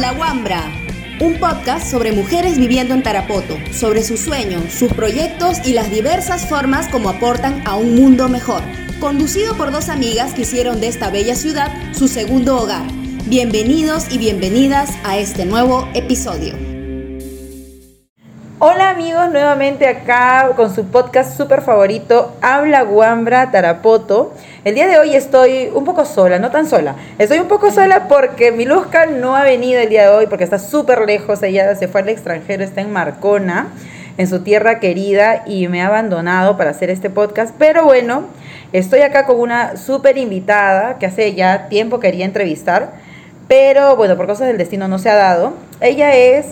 Habla Guambra, un podcast sobre mujeres viviendo en Tarapoto, sobre sus sueños, sus proyectos y las diversas formas como aportan a un mundo mejor. Conducido por dos amigas que hicieron de esta bella ciudad su segundo hogar. Bienvenidos y bienvenidas a este nuevo episodio. Hola amigos, nuevamente acá con su podcast súper favorito, Habla Guambra Tarapoto. El día de hoy estoy un poco sola, no tan sola. Estoy un poco sola porque Miluska no ha venido el día de hoy porque está súper lejos. Ella se fue al extranjero, está en Marcona, en su tierra querida, y me ha abandonado para hacer este podcast. Pero bueno, estoy acá con una súper invitada que hace ya tiempo quería entrevistar. Pero bueno, por cosas del destino no se ha dado. Ella es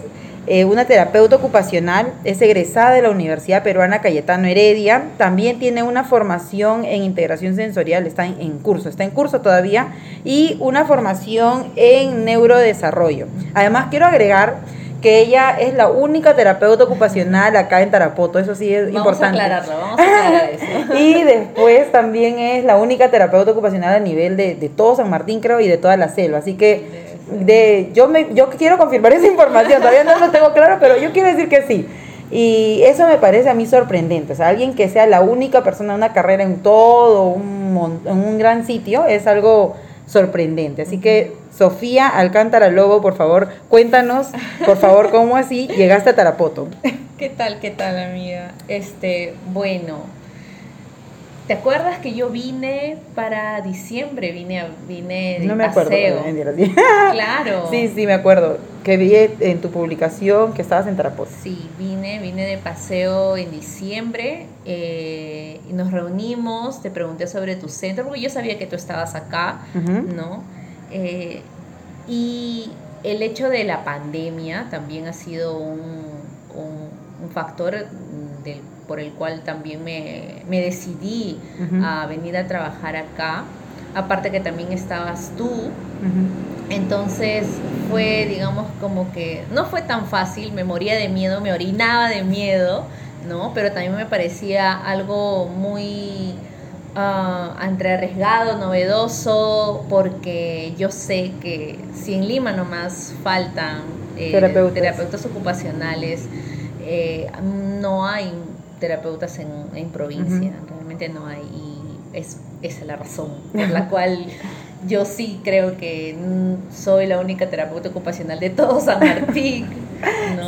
eh, una terapeuta ocupacional, es egresada de la Universidad Peruana Cayetano Heredia, también tiene una formación en integración sensorial, está en, curso, está en curso todavía, y una formación en neurodesarrollo. Además, quiero agregar que ella es la única terapeuta ocupacional acá en Tarapoto, eso sí es importante. Vamos a aclararlo, vamos a aclarar eso. y después también es la única terapeuta ocupacional a nivel de, de todo San Martín, creo, y de toda la selva. Así que de yo me yo quiero confirmar esa información, todavía no lo tengo claro, pero yo quiero decir que sí. Y eso me parece a mí sorprendente, o sea, alguien que sea la única persona en una carrera en todo un, en un gran sitio es algo sorprendente. Así que Sofía Alcántara Lobo, por favor, cuéntanos, por favor, cómo así llegaste a Tarapoto. ¿Qué tal, qué tal, amiga? Este, bueno, ¿Te acuerdas que yo vine para diciembre? Vine, vine de no me paseo. acuerdo. claro. Sí, sí, me acuerdo. Que vi en tu publicación que estabas en Tarapoto. Sí, vine, vine de paseo en diciembre eh, y nos reunimos. Te pregunté sobre tu centro porque yo sabía que tú estabas acá, ¿no? Eh, y el hecho de la pandemia también ha sido un, un, un factor del por el cual también me, decidí a venir a trabajar acá. Aparte que también estabas tú. Entonces fue, digamos, como que no fue tan fácil, me moría de miedo, me orinaba de miedo, ¿no? Pero también me parecía algo muy uh, entre arriesgado, novedoso, porque yo sé que si en Lima nomás faltan eh, terapeutas. ocupacionales, eh, no hay terapeutas en, en provincia, realmente no hay, y es, esa es la razón por la cual yo sí creo que soy la única terapeuta ocupacional de todo San Martín.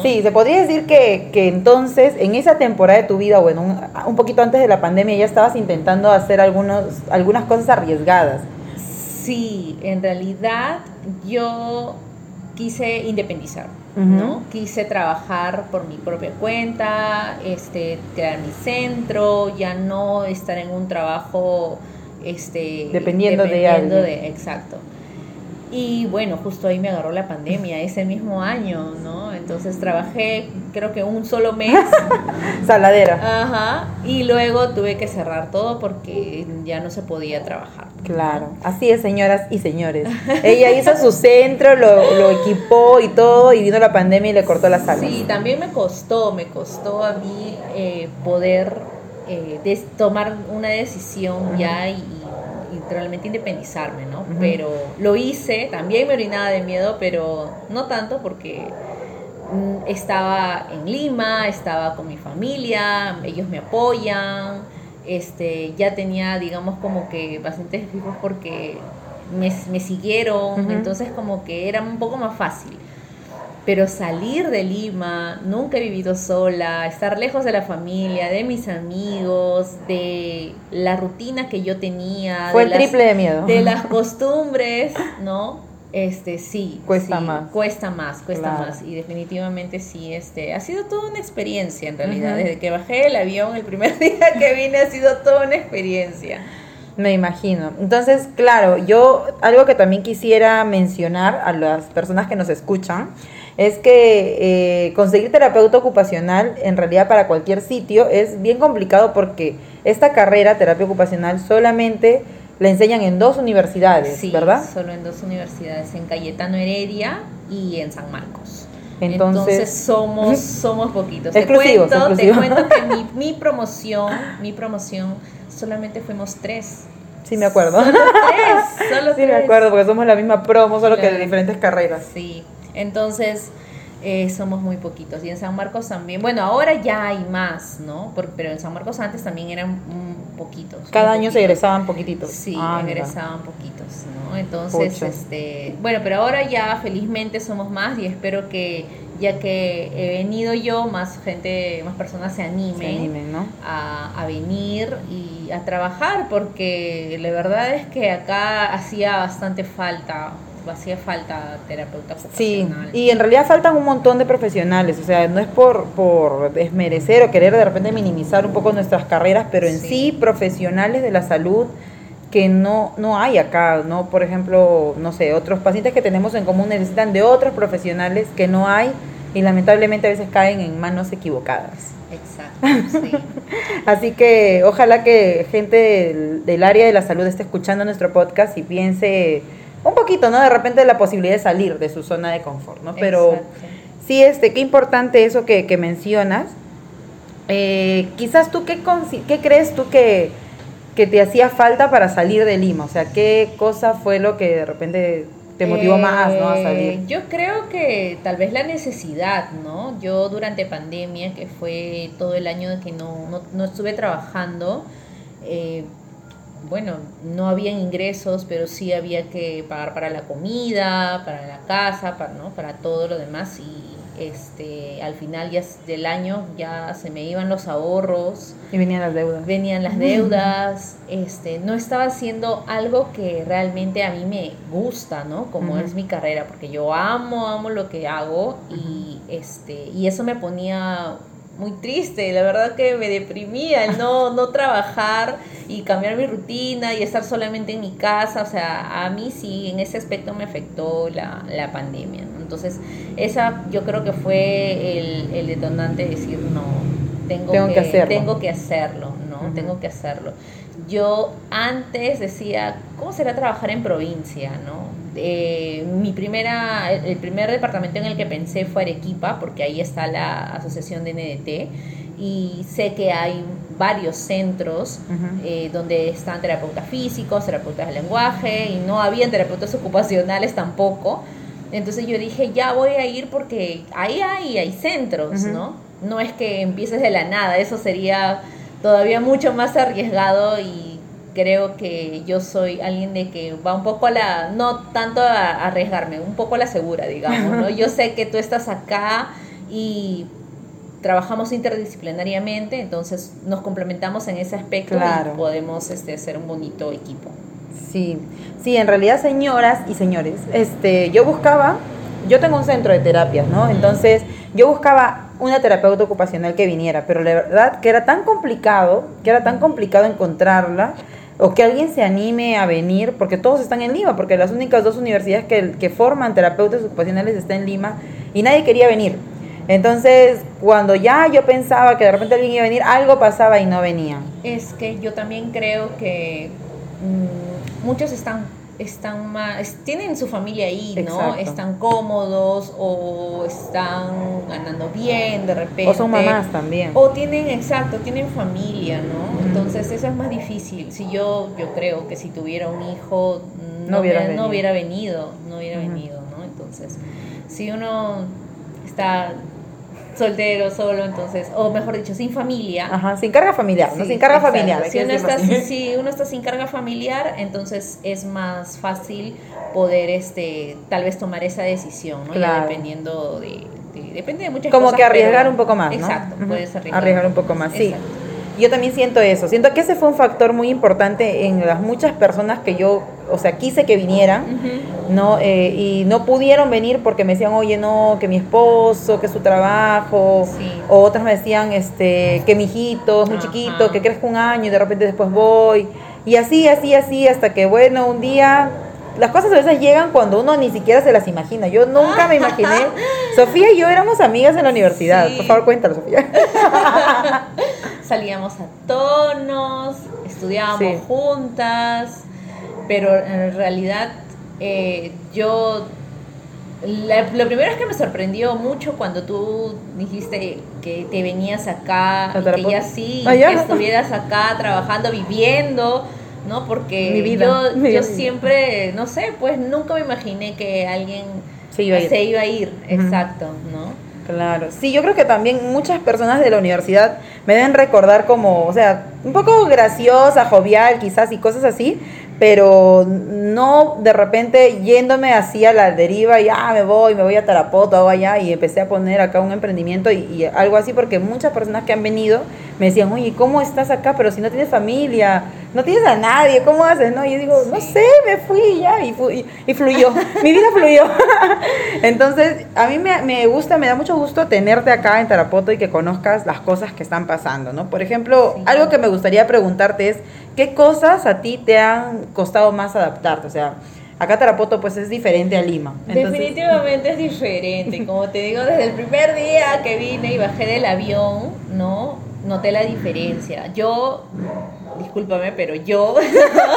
Sí, se podría decir que, que, entonces en esa temporada de tu vida, bueno, un, un, poquito antes de la pandemia, ya estabas intentando hacer algunos, algunas cosas arriesgadas. Sí, en realidad yo quise independizarme, ¿no? Quise trabajar por mi propia cuenta, este, crear mi centro, ya no estar en un trabajo este, dependiendo, dependiendo de, de exacto. Y bueno, justo ahí me agarró la pandemia, ese mismo año, ¿no? Entonces trabajé creo que un solo mes. Saladera. Ajá. Y luego tuve que cerrar todo porque ya no se podía trabajar. Claro, así es, señoras y señores. Ella hizo su centro, lo, lo, equipó y todo, y vino la pandemia y le cortó las alas. Sí, también me costó, me costó a mí eh, poder eh, tomar una decisión ya y realmente independizarme, ¿no? Pero lo hice, también me orinaba de miedo, pero no tanto porque mm, estaba en Lima, estaba con mi familia, ellos me apoyan, este, ya tenía, digamos, como que bastantes hijos porque me, me siguieron, entonces como que era un poco más fácil pero salir de Lima, nunca he vivido sola, estar lejos de la familia, de mis amigos, de la rutina que yo tenía. Fue el triple de miedo. De las costumbres, ¿no? Este, sí. Cuesta más. Cuesta más, cuesta más. Y definitivamente sí, este, ha sido toda una experiencia en realidad. Desde que bajé el avión el primer día que vine ha sido toda una experiencia. Me imagino. Entonces, claro, yo algo que también quisiera mencionar a las personas que nos escuchan es que eh, conseguir terapeuta ocupacional en realidad para cualquier sitio es bien complicado porque esta carrera, terapia ocupacional, solamente la enseñan en dos universidades, sí, ¿verdad? Solo en dos universidades, en Cayetano Heredia y en San Marcos. Entonces, somos, somos poquitos. Exclusivos, te cuento, te cuento que mi, mi promoción, mi promoción, solamente fuimos tres. Sí, me acuerdo. Solo tres, solo sí, me acuerdo, porque somos la misma promo, solo que de diferentes carreras. Sí, Entonces, eh, somos muy poquitos. Y en San Marcos también, bueno, ahora ya hay más, ¿no? pero en San Marcos antes también eran poquitos. Cada año se egresaban poquititos. Sí, ah, egresaban poquitos, ¿no? Entonces, este, bueno, pero ahora ya felizmente somos más y espero que ya que he venido yo, más gente, más personas se animen, a, a, venir y a trabajar, porque la verdad es que acá hacía bastante falta hacía falta terapeuta Sí, y en realidad faltan un montón de profesionales, o sea, no es por, por desmerecer o querer de repente minimizar un poco nuestras carreras, pero en sí, profesionales de la salud que no, no hay acá, ¿no? Por ejemplo, no sé, otros pacientes que tenemos en común necesitan de otros profesionales que no hay y lamentablemente a veces caen en manos equivocadas. Exacto, sí. Así que ojalá que gente del, del área de la salud esté escuchando nuestro podcast y piense un poquito, ¿no? De repente la posibilidad de salir de su zona de confort, ¿no? Pero sí, este, qué importante eso que, que mencionas. Eh, quizás tú, ¿qué, ¿qué crees tú que, que, te hacía falta para salir de Lima? O sea, ¿qué cosa fue lo que de repente te motivó más, ¿no? A salir. Eh, yo creo que tal vez la necesidad, ¿no? Yo durante pandemia, que fue todo el año que no, no, no estuve trabajando, eh, bueno, no habían ingresos, pero sí había que pagar para la comida, para la casa, para, ¿no? para todo lo demás y este, al final ya del año ya se me iban los ahorros. Y venían las deudas. Venían las deudas, este, no estaba haciendo algo que realmente a mí me gusta, ¿no? Como es mi carrera, porque yo amo, amo lo que hago y, este, y eso me ponía muy triste, la verdad que me deprimía el no, no trabajar y cambiar mi rutina y estar solamente en mi casa, o sea, a mí sí, en ese aspecto me afectó la, la pandemia, entonces esa yo creo que fue el, el detonante de decir, no, tengo, que, hacerlo. Tengo que hacerlo, ¿no? Tengo que hacerlo. Yo antes decía, ¿cómo será trabajar en provincia, no? Eh, mi primera, el primer departamento en el que pensé fue Arequipa, porque ahí está la asociación de NDT y sé que hay varios centros eh, donde están terapeutas físicos, terapeutas de lenguaje y no habían terapeutas ocupacionales tampoco. Entonces yo dije, ya voy a ir porque ahí hay, hay centros, ¿no? No es que empieces de la nada, eso sería todavía mucho más arriesgado y creo que yo soy alguien de que va un poco a la, no tanto a arriesgarme, un poco a la segura, digamos, ¿no? Yo sé que tú estás acá y trabajamos interdisciplinariamente, entonces nos complementamos en ese aspecto y podemos este, ser un bonito equipo. Sí, sí, en realidad señoras y señores, este, yo buscaba, yo tengo un centro de terapias, ¿no? Entonces yo buscaba una terapeuta ocupacional que viniera, pero la verdad que era tan complicado, que era tan complicado encontrarla, o que alguien se anime a venir, porque todos están en Lima, porque las únicas dos universidades que, que forman terapeutas ocupacionales están en Lima y nadie quería venir. Entonces, cuando ya yo pensaba que de repente alguien iba a venir, algo pasaba y no venía. Es que yo también creo que mm, muchos están están más, tienen su familia ahí, ¿no? Están cómodos o están ganando bien de repente. O son mamás también. O tienen, exacto, tienen familia, ¿no? Entonces eso es más difícil. Si yo, yo creo que si tuviera un hijo, no, hubiera, no hubiera venido, no hubiera venido, ¿no? Entonces, si uno está soltero, solo, entonces, o mejor dicho, sin familia. Ajá, sin carga familiar, ¿no? Sin carga familiar. Si uno, está, si uno está sin carga familiar, entonces es más fácil poder, este, tal vez tomar esa decisión, ¿no? Ya dependiendo de, depende de muchas Como cosas. Como que arriesgar un poco más, Exacto, puedes arriesgar. Arriesgar un poco más, sí. Yo también siento eso. Siento que ese fue un factor muy importante en las muchas personas que yo, o sea, quise que vinieran, ¿no? Eh, y no pudieron venir porque me decían, oye, no, que mi esposo, que su trabajo. O otras me decían, este, que mi hijito es muy chiquito, que crezca un año y de repente después voy. Y así, así, así, hasta que, bueno, un día las cosas a veces llegan cuando uno ni siquiera se las imagina. Yo nunca me imaginé. Sofía y yo éramos amigas en la universidad. Por favor, cuéntalo, Sofía. salíamos a tonos, estudiábamos juntas, pero en realidad eh, yo lo primero es que me sorprendió mucho cuando tú dijiste que te venías acá, que ya sí, ah, que estuvieras acá trabajando, viviendo, ¿no? Porque yo, yo siempre, no sé, pues nunca me imaginé que alguien se iba a ir. Se iba a ir, exacto, ¿no? Claro, sí, yo creo que también muchas personas de la universidad me deben recordar como, o sea, un poco graciosa, jovial quizás y cosas así, pero no de repente yéndome así a la deriva y ah, me voy, me voy a Tarapoto, hago allá y empecé a poner acá un emprendimiento y, y algo así porque muchas personas que han venido me decían, oye, ¿cómo estás acá? Pero si no tienes familia, no tienes a nadie, ¿cómo haces? No, y yo digo, no sé, me fui ya y, fui, y fluyó, mi vida fluyó. Entonces, a mí me, me, gusta, me da mucho gusto tenerte acá en Tarapoto y que conozcas las cosas que están pasando, ¿no? Por ejemplo, sí. algo que me gustaría preguntarte es, ¿qué cosas a ti te han costado más adaptarte? O sea, acá Tarapoto pues es diferente a Lima. Entonces... Definitivamente es diferente, como te digo, desde el primer día que vine y bajé del avión, ¿no? Noté la diferencia. Yo, discúlpame, pero yo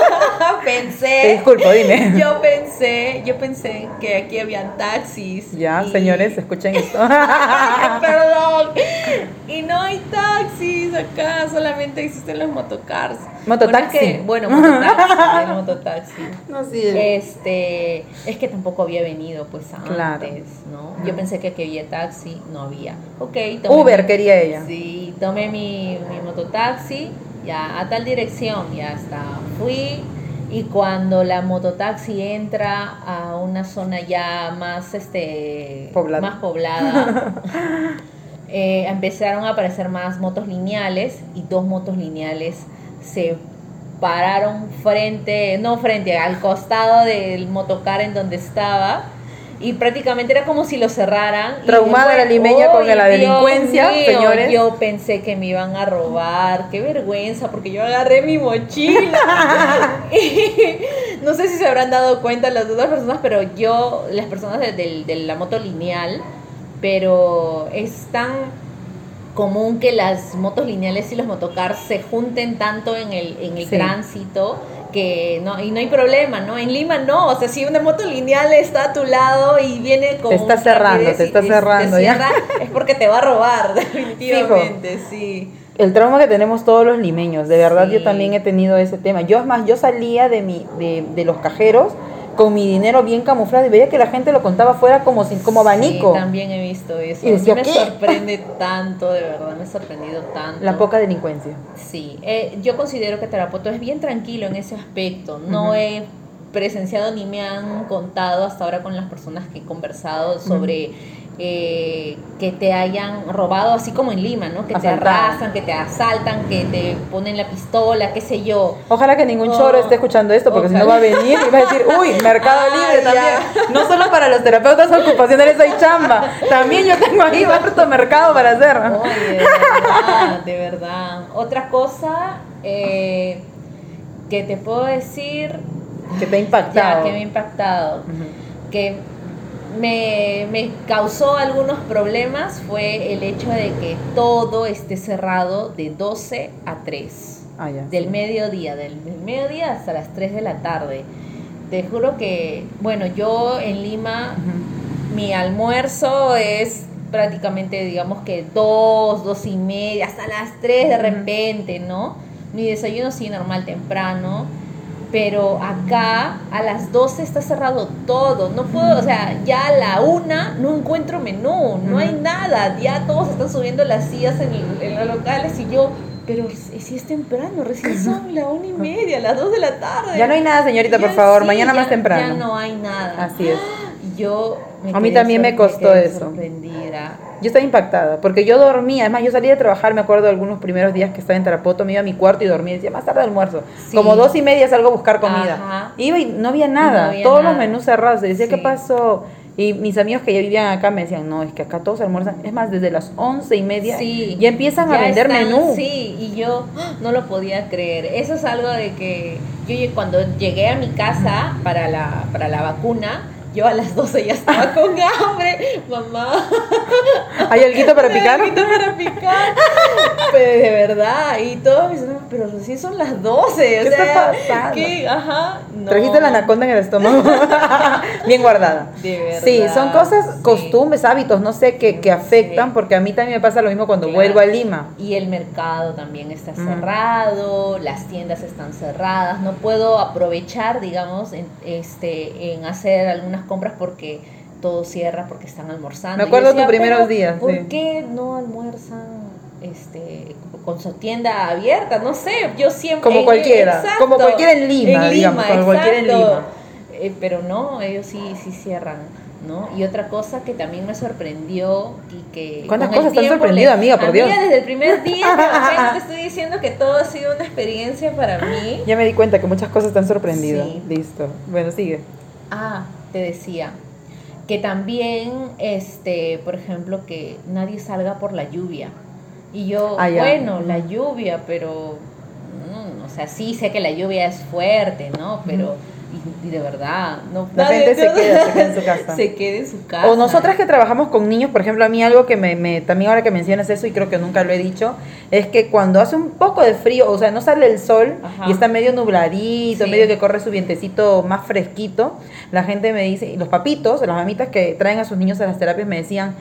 pensé. Te disculpo, dime. Yo pensé, yo pensé que aquí habían taxis. Ya, y... señores, escuchen esto. Perdón. Y no hay taxis acá, solamente existen los motocars. Mototaxi. Bueno, es que, bueno mototaxi, el mototaxi. No, sí. Este, es que tampoco había venido pues antes, claro. ¿no? Yo pensé que aquí había taxi, no había. Ok, Uber mi, quería ella. Sí, tomé mi, mi mototaxi, ya a tal dirección, ya está. Fui y cuando la mototaxi entra a una zona ya más este poblada. más poblada eh, empezaron a aparecer más motos lineales y dos motos lineales se pararon frente, no frente, al costado del motocar en donde estaba y prácticamente era como si lo cerraran. Traumada la limeña con la delincuencia, mío, señores. Yo pensé que me iban a robar, qué vergüenza, porque yo agarré mi mochila. no sé si se habrán dado cuenta las otras personas, pero yo, las personas de, de, de la moto lineal, pero es tan común que las motos lineales y los motocars se junten tanto en el, en el sí. tránsito que no, y no hay problema, ¿no? En Lima no, o sea, si una moto lineal está a tu lado y viene con... Te está cerrando, te está cerrando te ya. Es porque te va a robar, definitivamente, Fijo. sí. El trauma que tenemos todos los limeños, de verdad sí. yo también he tenido ese tema. Yo es más, yo salía de, mi, de, de los cajeros con mi dinero bien camuflado y veía que la gente lo contaba fuera como sin, como abanico. Sí, también he visto eso. Y decía, me ¿qué? sorprende tanto, de verdad, me ha sorprendido tanto. La poca delincuencia. Sí, eh, yo considero que Tarapoto es bien tranquilo en ese aspecto. No uh -huh. he presenciado ni me han contado hasta ahora con las personas que he conversado sobre... Uh -huh eh, que te hayan robado, así como en Lima, ¿no? Que te arrasan, que te asaltan, que te ponen la pistola, qué sé yo. Ojalá que ningún choro esté escuchando esto, porque Ojalá. si no va a venir y va a decir, uy, Mercado Libre también. No solo para los terapeutas ocupacionales hay chamba, también yo tengo ahí harto mercado para hacer. Oye, de verdad, de verdad. Otra cosa eh, que te puedo decir... Que te ha impactado. Ya, que me ha impactado. Uh -huh. Que me, me, causó algunos problemas fue el hecho de que todo esté cerrado de 12 a 3. Ah, ya, del sí. mediodía, del, del, mediodía hasta las 3 de la tarde. Te juro que, bueno, yo en Lima, uh -huh. mi almuerzo es prácticamente, digamos que 2, 2 y media, hasta las 3 de repente, ¿no? Mi desayuno sí normal temprano pero acá a las 12 está cerrado todo, no puedo, o sea, ya a la una no encuentro menú, no hay nada, ya todos están subiendo las sillas en, en los locales y yo, pero si es temprano, recién son la una y media, las dos de la tarde. Ya no hay nada, señorita, por favor, sí, mañana ya, más temprano. Ya no hay nada. Así es. Yo a mí también me costó eso. Sorprendida. Yo estaba impactada, porque yo dormía, además yo salía de trabajar, me acuerdo de algunos primeros días que estaba en Tarapoto, me iba a mi cuarto y dormía, decía, más tarde almuerzo. Sí. Como dos y media salgo a buscar comida. Ajá. Iba y no había nada, no había todos nada. los menús cerrados, y decía, Sí. ¿qué pasó? Y mis amigos que ya vivían acá me decían, no, es que acá todos almuerzan, es más, desde las once y media Sí, ya empiezan a vender están, menú. Sí, y yo ¡ah! no lo podía creer. Eso es algo de que yo cuando llegué a mi casa para la, para la vacuna, yo a las 12 ya estaba con hambre. Mamá, ¿Hay alguito para picar? algo para picar. Pero de verdad, y todos mis pero recién son las 12. O ¿Qué está sea, pasando? ¿qué? Ajá. No. Trajiste la anaconda en el estómago, bien guardada. De verdad. Sí, son cosas, sí. costumbres, hábitos, no sé, que, que afectan, Sí. porque a mí también me pasa lo mismo cuando Claro. vuelvo a Lima. Y el mercado también está Ujú. cerrado, las tiendas están cerradas, no puedo aprovechar, digamos, en, este, en hacer algunas compras porque todo cierra porque están almorzando. Me acuerdo tus primeros "Pero, días, ¿Por sí. qué no almuerzan este, con su tienda abierta? No sé, yo siempre... Como cualquiera, como cualquiera en Lima, digamos, como cualquiera en exacto. Lima. Eh, pero no, ellos sí, sí cierran. ¿no? Y otra cosa que también me sorprendió y que... ¿Cuántas cosas te han sorprendido, le- amiga, por Dios? desde el primer día, te estoy diciendo que todo ha sido una experiencia para mí. Ya me di cuenta que muchas cosas te han sorprendido. Sí. Listo. Bueno, sigue. Ah, te decía que también, este, por ejemplo, que nadie salga por la lluvia. Y yo, Ah, bueno, la lluvia, pero, mm, o sea, sí sé que la lluvia es fuerte, ¿no? Pero, y, y de verdad, no. La gente se queda, se queda en su casa. Se queda en su casa. O nosotras que trabajamos con niños, por ejemplo, a mí algo que me, me- también ahora que mencionas eso y creo que nunca lo he dicho, es que cuando hace un poco de frío, o sea, no sale el sol Ajá. y está medio nubladito, Sí. medio que corre su vientecito más fresquito, la gente me dice, y los papitos, las mamitas que traen a sus niños a las terapias me decían,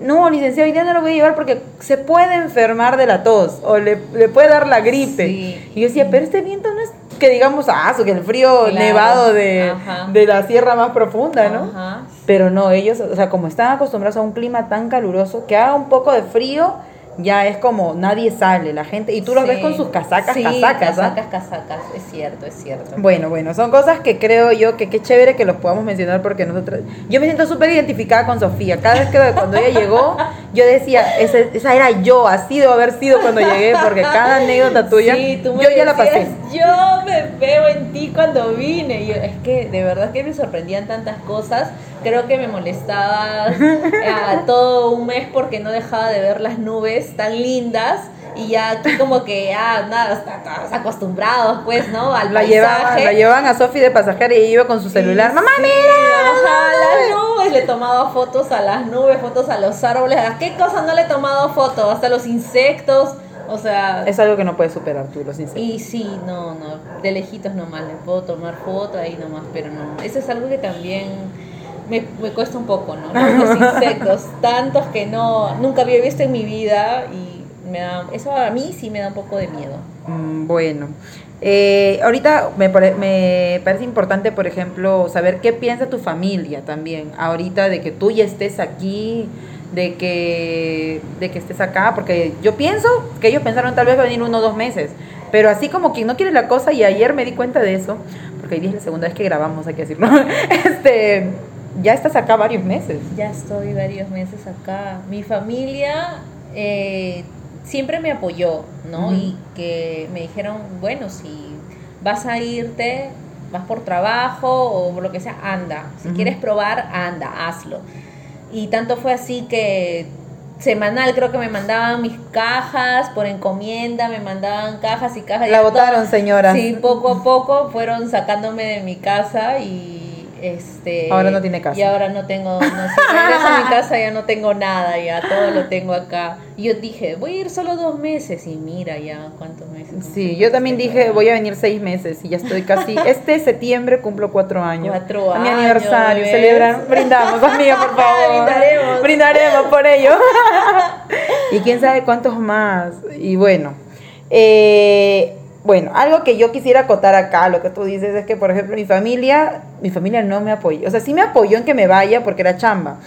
no, licenciado, hoy día no lo voy a llevar porque se puede enfermar de la tos o le, le puede dar la gripe. Sí. Y yo decía, pero este viento no es que digamos, ah, que el frío Claro. nevado de, de la sierra más profunda, ¿no? Ajá. Pero no, ellos, o sea, como están acostumbrados a un clima tan caluroso, que haga un poco de frío, ya es como nadie sale, la gente, y tú los ves con sus casacas, Sí, casacas, ¿ah? casacas, casacas, es cierto, es cierto. Bueno, bueno, son cosas que creo yo que qué chévere que los podamos mencionar porque nosotros, yo me siento súper identificada con Sofía, cada vez que cuando ella llegó, yo decía, esa, esa era yo, así debo haber sido cuando llegué, porque cada anécdota tuya, Sí, tú me yo ya la pasé. decías, Yo me veo en ti cuando vine. Y yo, es que de verdad que me sorprendían tantas cosas. Creo que me molestaba a todo un mes porque no dejaba de ver las nubes tan lindas. Y ya aquí como que, ah, nada, estamos acostumbrados, pues, ¿no? Al La paisaje. llevaban, la llevaban a Sofía de pasajera y iba con su celular, mamá, sí, mira. Las nubes. Le tomaba fotos a las nubes, fotos a los árboles. ¿A qué cosa no le he tomado fotos? Hasta los insectos. O sea, Es algo que no puedes superar tú, los insectos. y sí, no, no, de lejitos nomás, le puedo tomar foto ahí nomás, pero no, eso es algo que también me, me cuesta un poco, ¿no? Los insectos, tantos que no, nunca había visto en mi vida y me da, eso a mí sí me da un poco de miedo. Mm, Bueno, Eh, ahorita me, pare- me parece importante, por ejemplo, saber qué piensa tu familia también, ahorita de que tú ya estés aquí, de que, de que estés acá, porque yo pienso que ellos pensaron tal vez venir uno o dos meses, pero así como quien no quiere la cosa, y ayer me di cuenta de eso, porque hoy día es la segunda vez que grabamos, hay que decirlo, este, ya estás acá varios meses. Ya estoy varios meses acá. Mi familia eh, siempre me apoyó, ¿no? Y que me dijeron, bueno, si vas a irte, vas por trabajo o por lo que sea, anda. Si quieres probar, anda, hazlo. Y tanto fue así que semanal creo que me mandaban mis cajas por encomienda, me mandaban cajas y cajas. La votaron, señora. Sí, poco a poco fueron sacándome de mi casa y este Ahora no tiene casa. Y ahora no tengo, no sé, regreso a mi casa ya no tengo nada, ya todo lo tengo acá. Y yo dije, voy a ir solo dos meses y mira ya cuántos meses. Sí, yo también dije, voy a venir seis meses y ya estoy casi, este septiembre cumplo cuatro años. Cuatro A mi años, aniversario, ¿ves? celebrar, brindamos, amiga, por favor. Brindaremos. Brindaremos por ello. y quién sabe cuántos más. Y bueno, eh, bueno, algo que yo quisiera acotar acá, lo que tú dices es que, por ejemplo, mi familia, mi familia no me apoyó. O sea, sí me apoyó en que me vaya porque era chamba.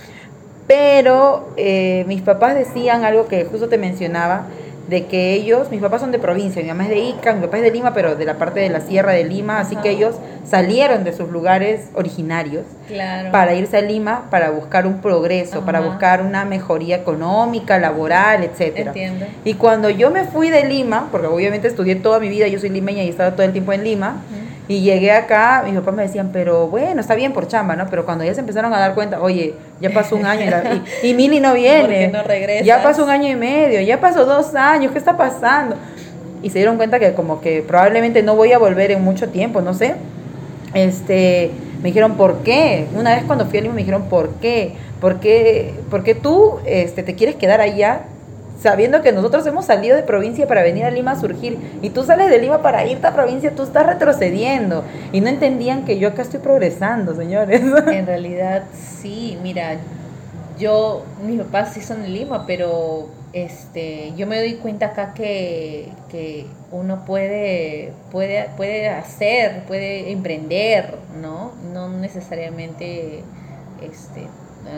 Pero eh, mis papás decían algo que justo te mencionaba, de que ellos, mis papás son de provincia, mi mamá es de Ica, mi papá es de Lima, pero de la parte de la sierra de Lima, así Ajá. que ellos salieron de sus lugares originarios Claro. para irse a Lima para buscar un progreso, para buscar una mejoría económica, laboral, etcétera. Entiendo. Y cuando yo me fui de Lima, porque obviamente estudié toda mi vida, yo soy limeña y estaba todo el tiempo en Lima, y llegué acá, mis papás me decían, pero bueno, está bien por chamba, ¿no? Pero cuando ya se empezaron a dar cuenta, oye, ya pasó un año y, y, Mili no viene. Ya pasó un año y medio, ya pasó dos años, ¿qué está pasando? Y se dieron cuenta que como que probablemente no voy a volver en mucho tiempo, no sé. Este, me dijeron, ¿por qué? Una vez cuando fui a Lima me dijeron, ¿por qué? ¿Por qué, por qué tú este, te quieres quedar allá sabiendo que nosotros hemos salido de provincia para venir a Lima a surgir y tú sales de Lima para irte a provincia, tú estás retrocediendo y no entendían que yo acá estoy progresando, señores. En realidad sí, mira, yo, mis papás sí son de Lima, pero este, yo me doy cuenta acá que, que uno puede, puede, puede hacer, puede emprender, ¿no? No necesariamente, este,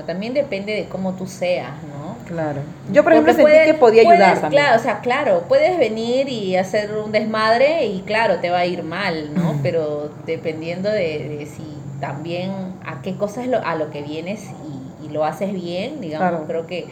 también depende de cómo tú seas, ¿no? Claro. Yo, por ejemplo, sentí que podía ayudar también. Claro, o sea, claro, puedes venir y hacer un desmadre y claro, te va a ir mal, ¿no? Pero dependiendo de, si también a qué cosas lo, a lo que vienes y, lo haces bien, digamos, creo que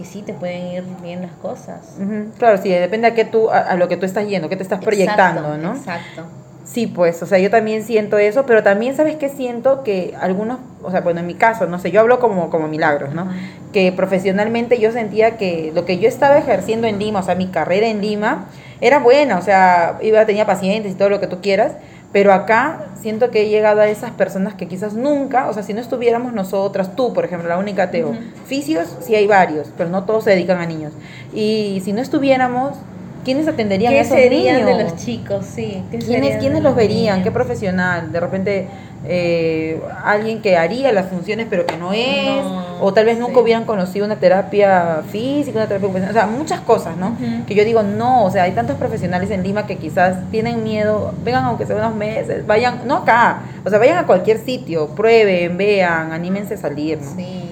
que sí te pueden ir bien las cosas. Claro, sí, depende a qué tú a, lo que tú estás yendo, qué te estás proyectando, ¿no? Exacto. Sí, pues, o sea, yo también siento eso, pero también, ¿sabes qué siento? Que algunos, o sea, bueno, en mi caso, no sé, yo hablo como, como milagros, ¿no? Que profesionalmente yo sentía que lo que yo estaba ejerciendo en Lima, o sea, mi carrera en Lima, era buena, o sea, iba, tenía pacientes y todo lo que tú quieras, pero acá siento que he llegado a esas personas que quizás nunca, o sea, si no estuviéramos nosotras, tú, por ejemplo, la única Teo, fisios sí hay varios, pero no todos se dedican a niños. Y si no estuviéramos, ¿Quiénes atenderían a esos serían de los chicos? Sí. ¿Quiénes, ¿quiénes los verían? ¿Qué profesional? De repente eh, alguien que haría las funciones pero que no es, o tal vez nunca hubieran conocido una terapia física, una terapia o sea, muchas cosas, ¿no? Que yo digo, no, o sea, hay tantos profesionales en Lima que quizás tienen miedo, vengan aunque sea unos meses, vayan, no acá, o sea, vayan a cualquier sitio, prueben, vean, anímense a salir, ¿no? Sí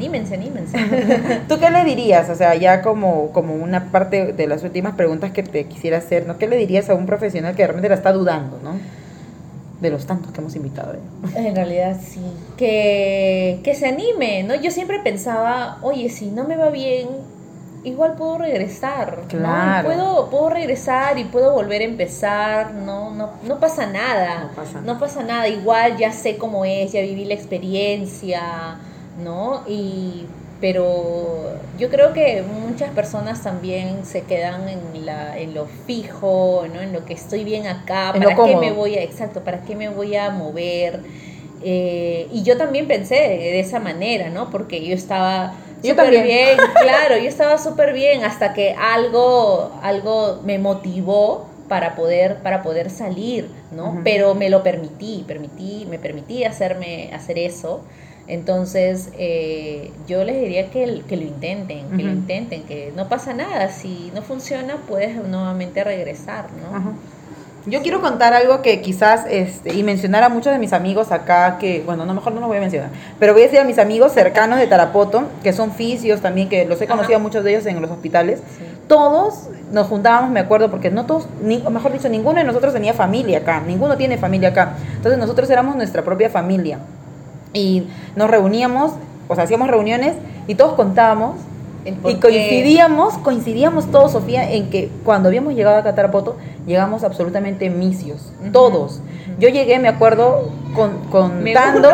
anímense, anímense. ¿Tú qué le dirías? O sea, ya como, como una parte de las últimas preguntas que te quisiera hacer, ¿no? ¿Qué le dirías a un profesional que realmente la está dudando, ¿no? De los tantos que hemos invitado. En realidad sí. Que, que se anime, ¿no? Yo siempre pensaba, oye, si no me va bien, igual puedo regresar, claro. Puedo, puedo regresar y puedo volver a empezar, no, no, no pasa nada. No pasa, no pasa nada, igual ya sé cómo es, ya viví la experiencia, ¿no? Y, pero yo creo que muchas personas también se quedan en, la, en lo fijo, ¿no? En lo que estoy bien acá, ¿para qué me voy a, exacto, para qué me voy a mover? Eh, y yo también pensé de esa manera, ¿no? Porque yo estaba súper bien, claro, yo estaba súper bien hasta que algo, algo me motivó para poder, para poder salir, ¿no? Pero me lo permití, permití, me permití hacerme, hacer eso. Entonces, eh, yo les diría que, que lo intenten, que lo intenten, que no pasa nada. Si no funciona, puedes nuevamente regresar, ¿no? Yo quiero contar algo que quizás, este, y mencionar a muchos de mis amigos acá, que, bueno, no, mejor no lo voy a mencionar, pero voy a decir a mis amigos cercanos de Tarapoto, que son fisios también, que los he conocido a muchos de ellos en los hospitales. Todos nos juntábamos, me acuerdo, porque no todos, ni, o mejor dicho, ninguno de nosotros tenía familia acá, ninguno tiene familia acá. Entonces nosotros éramos nuestra propia familia y nos reuníamos, o sea, hacíamos reuniones y todos contábamos y coincidíamos, coincidíamos todos, Sofía, en que cuando habíamos llegado a Catarapoto, llegamos absolutamente misios, todos. Yo llegué, me acuerdo, con, contando,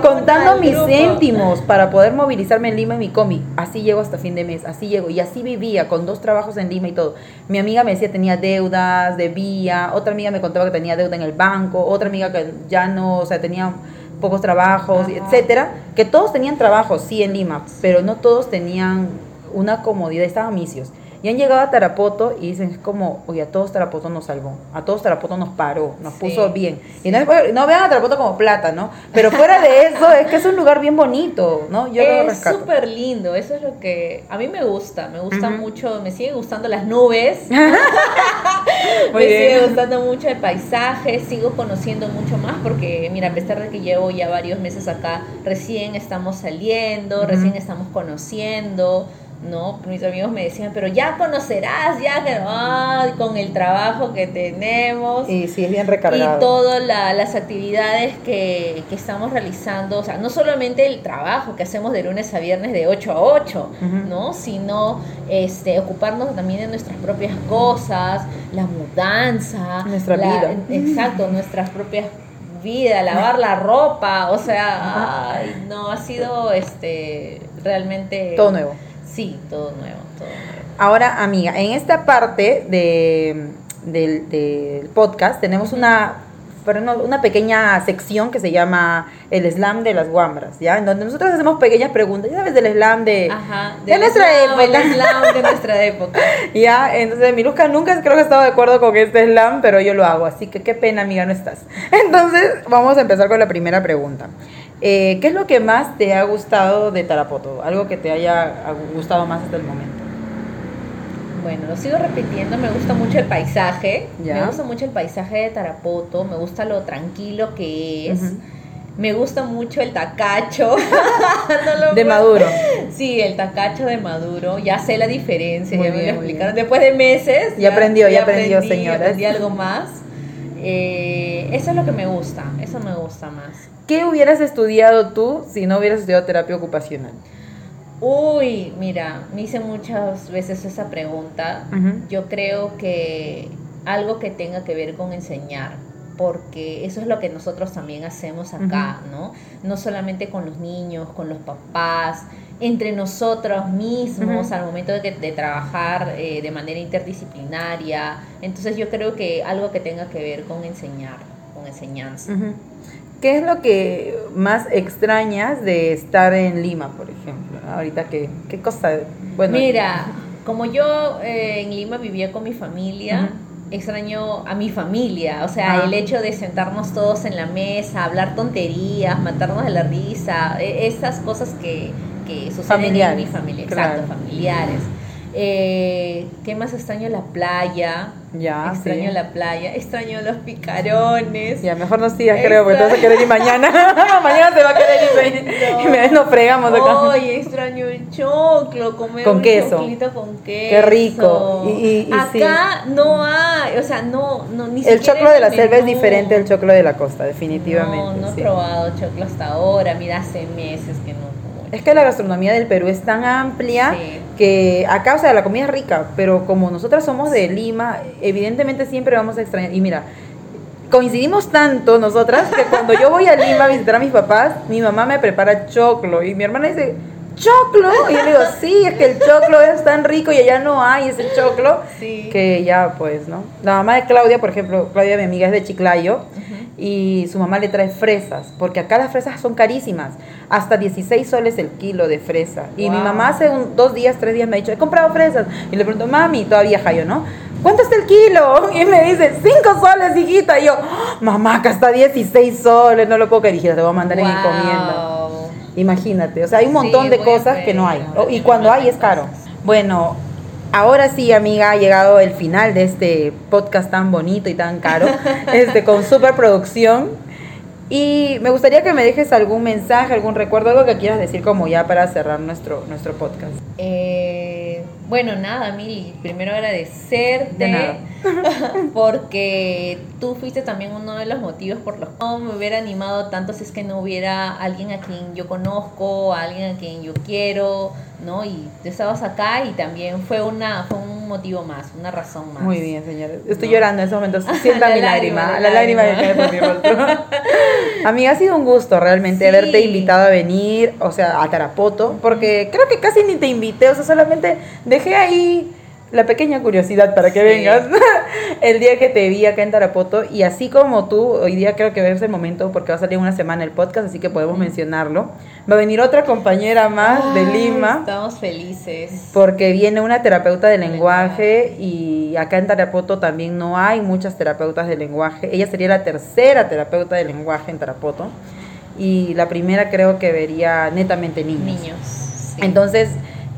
contando mis céntimos para poder movilizarme en Lima en mi comi. Así llego hasta fin de mes, así llego. Y así vivía, con dos trabajos en Lima y todo. Mi amiga me decía tenía deudas, debía, otra amiga me contaba que tenía deuda en el banco, otra amiga que ya no, o sea, tenía pocos trabajos, etcétera, que todos tenían trabajos, sí, en Lima, pero no todos tenían una comodidad, estaban misios. Y han llegado a Tarapoto y dicen, es como, oye, a todos Tarapoto nos salvó, a todos Tarapoto nos paró, nos puso bien. Y no, no, vean a Tarapoto como plata, ¿no? Pero fuera de eso, es que es un lugar bien bonito, ¿no? Yo es súper lindo, eso es lo que a mí me gusta, me gusta mucho, me siguen gustando las nubes, me sigue gustando mucho el paisaje, sigo conociendo mucho más porque, mira, a pesar de que llevo ya varios meses acá, recién estamos saliendo, recién estamos conociendo ¿no? Mis amigos me decían, pero ya conocerás, ya que con el trabajo que tenemos. Y sí, es bien recargado. Y todas las actividades que, que, estamos realizando, o sea, no solamente el trabajo que hacemos de lunes a viernes de 8 a 8, ¿no? Sino este, ocuparnos también de nuestras propias cosas, la mudanza. Nuestra vida. Exacto, nuestras propias vidas, lavar la ropa, o sea, ay, no, ha sido este realmente... Todo nuevo Sí, todo nuevo, todo nuevo. Ahora, amiga, en esta parte de, del, podcast tenemos una, una pequeña sección que se llama el slam de las guambras, ¿ya? En donde nosotros hacemos pequeñas preguntas, ya sabes, del slam de, de nuestra época. El slam de nuestra época. ya, entonces Miluska nunca creo que ha estado de acuerdo con este slam, pero yo lo hago, así que qué pena, amiga, no estás. Entonces, vamos a empezar con la primera pregunta. Eh, ¿Qué es lo que más te ha gustado de Tarapoto? Algo que te haya gustado más hasta el momento. Bueno, lo sigo repitiendo, me gusta mucho el paisaje, me gusta mucho el paisaje de Tarapoto, me gusta lo tranquilo que es. Me gusta mucho el tacacho. de Maduro. Sí, el tacacho de Maduro. Ya sé la diferencia, ya me explicaron. Después de meses. Ya, aprendió, ya, aprendió, señora. Aprendí algo más. Eh, eso es lo que me gusta, eso me gusta más. ¿Qué hubieras estudiado tú si no hubieras estudiado terapia ocupacional? Uy, mira, me hice muchas veces esa pregunta. Yo creo que algo que tenga que ver con enseñar, porque eso es lo que nosotros también hacemos acá, ¿no? No solamente con los niños, con los papás, entre nosotros mismos al momento de, de trabajar eh, de manera interdisciplinaria. Entonces yo creo que algo que tenga que ver con enseñar, con enseñanza. ¿Qué es lo que más extrañas de estar en Lima, por ejemplo? Ahorita, ¿qué, qué cosa? Bueno, Mira, como yo eh, en Lima vivía con mi familia, extraño a mi familia, o sea, el hecho de sentarnos todos en la mesa, hablar tonterías, matarnos de la risa, e, esas cosas que, que suceden en mi familia, exacto, familiares. Eh, ¿Qué más extraño? La playa. Ya, extraño la playa, extraño los picarones. Ya, mejor no sigas, creo, porque te vas a querer ir mañana. mañana se va a querer ir y, me, nos fregamos acá. Ay, extraño el choclo, comer con un queso. con queso. Qué rico. Y, acá no hay, o sea, no, no ni El choclo de la selva es diferente al choclo de la costa, definitivamente. No, no he probado choclo hasta ahora, mira, hace meses que no es que la gastronomía del Perú es tan amplia que acá, o sea, la comida es rica, pero como nosotras somos de Lima, evidentemente siempre vamos a extrañar. Y mira, coincidimos tanto nosotras que cuando yo voy a Lima a visitar a mis papás, mi mamá me prepara choclo y mi hermana dice, ¿choclo? Y yo le digo, sí, es que el choclo es tan rico y allá no hay ese choclo que ya, pues, ¿no? La mamá de Claudia, por ejemplo, Claudia, mi amiga, es de Chiclayo y su mamá le trae fresas, porque acá las fresas son carísimas, hasta 16 soles el kilo de fresa. Y mi mamá hace un, dos días, tres días me ha dicho, he comprado fresas. Y le pregunto, mami, todavía yo, ¿no? ¿Cuánto está el kilo? Y me dice, 5 soles, hijita. Y yo, mamá, acá está 16 soles, no lo puedo creer, hijita, te voy a mandar en encomienda. Imagínate, o sea, hay un montón de cosas que no hay. Y cuando hay es caro. Bueno, Ahora sí, amiga, ha llegado el final de este podcast tan bonito y tan caro, este, con superproducción. Y me gustaría que me dejes algún mensaje, algún recuerdo, algo que quieras decir como ya para cerrar nuestro, nuestro podcast. Eh, bueno, nada, Mil, primero agradecerte porque tú fuiste también uno de los motivos por los que no me hubiera animado tanto si es que no hubiera alguien a quien yo conozco, alguien a quien yo quiero, ¿no? Y tú estabas acá y también fue una fue un motivo más, una razón más. Muy bien, señores. Estoy llorando en ese momento. Sienta mi lágrima, la lágrima que cae por mi rostro. Amiga, ha sido un gusto realmente haberte invitado a venir, o sea, a Tarapoto, porque creo que casi ni te invité, o sea, solamente dejé ahí la pequeña curiosidad para que vengas el día que te vi acá en Tarapoto y así como tú, hoy día creo que es el momento porque va a salir una semana el podcast, así que podemos mencionarlo. Va a venir otra compañera más de Lima. Estamos felices. Porque viene una terapeuta de lenguaje y acá en Tarapoto también no hay muchas terapeutas de lenguaje. Ella sería la tercera terapeuta de lenguaje en Tarapoto y la primera creo que vería netamente niños. Niños. Entonces,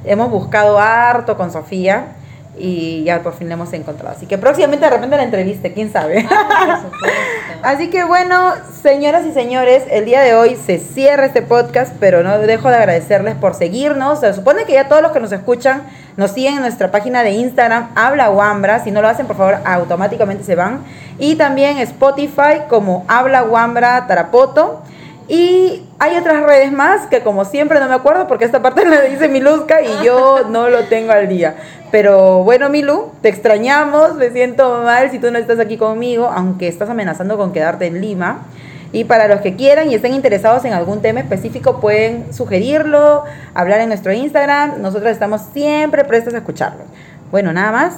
hemos buscado harto con Sofía y ya por fin la hemos encontrado. Así que próximamente de repente la entreviste, quién sabe. Ah, Así que bueno, señoras y señores, el día de hoy se cierra este podcast, pero no dejo de agradecerles por seguirnos. Se supone que ya todos los que nos escuchan nos siguen en nuestra página de Instagram, Habla Wambra. Si no lo hacen, por favor, automáticamente se van. Y también Spotify como Habla Wambra Tarapoto. Y hay otras redes más que como siempre no me acuerdo porque esta parte la dice Miluska y yo no lo tengo al día. Pero bueno, Milu, te extrañamos, me siento mal si tú no estás aquí conmigo, aunque estás amenazando con quedarte en Lima. Y para los que quieran y estén interesados en algún tema específico, pueden sugerirlo, hablar en nuestro Instagram. Nosotros estamos siempre prestos a escucharlo. Bueno, nada más.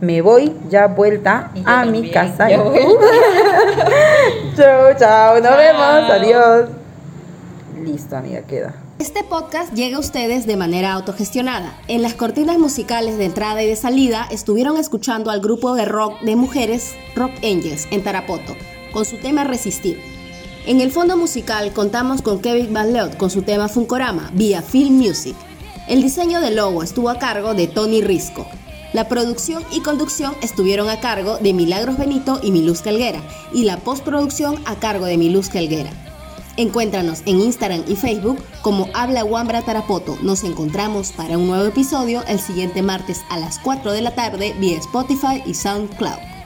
Me voy ya vuelta a mi casa. chao, chao. Nos vemos. Adiós. Listo, amiga, queda. Este podcast llega a ustedes de manera autogestionada. En las cortinas musicales de entrada y de salida estuvieron escuchando al grupo de rock de mujeres Rock Angels en Tarapoto, con su tema Resistir. En el fondo musical contamos con Kevin Van Leot con su tema Funkorama vía Film Music. El diseño del logo estuvo a cargo de Tony Risco. La producción y conducción estuvieron a cargo de Milagros Benito y Miluz Helguera y la postproducción a cargo de Miluz Helguera. Encuéntranos en Instagram y Facebook como Habla Wambra Tarapoto. Nos encontramos para un nuevo episodio el siguiente martes a las 4 de la tarde vía Spotify y SoundCloud.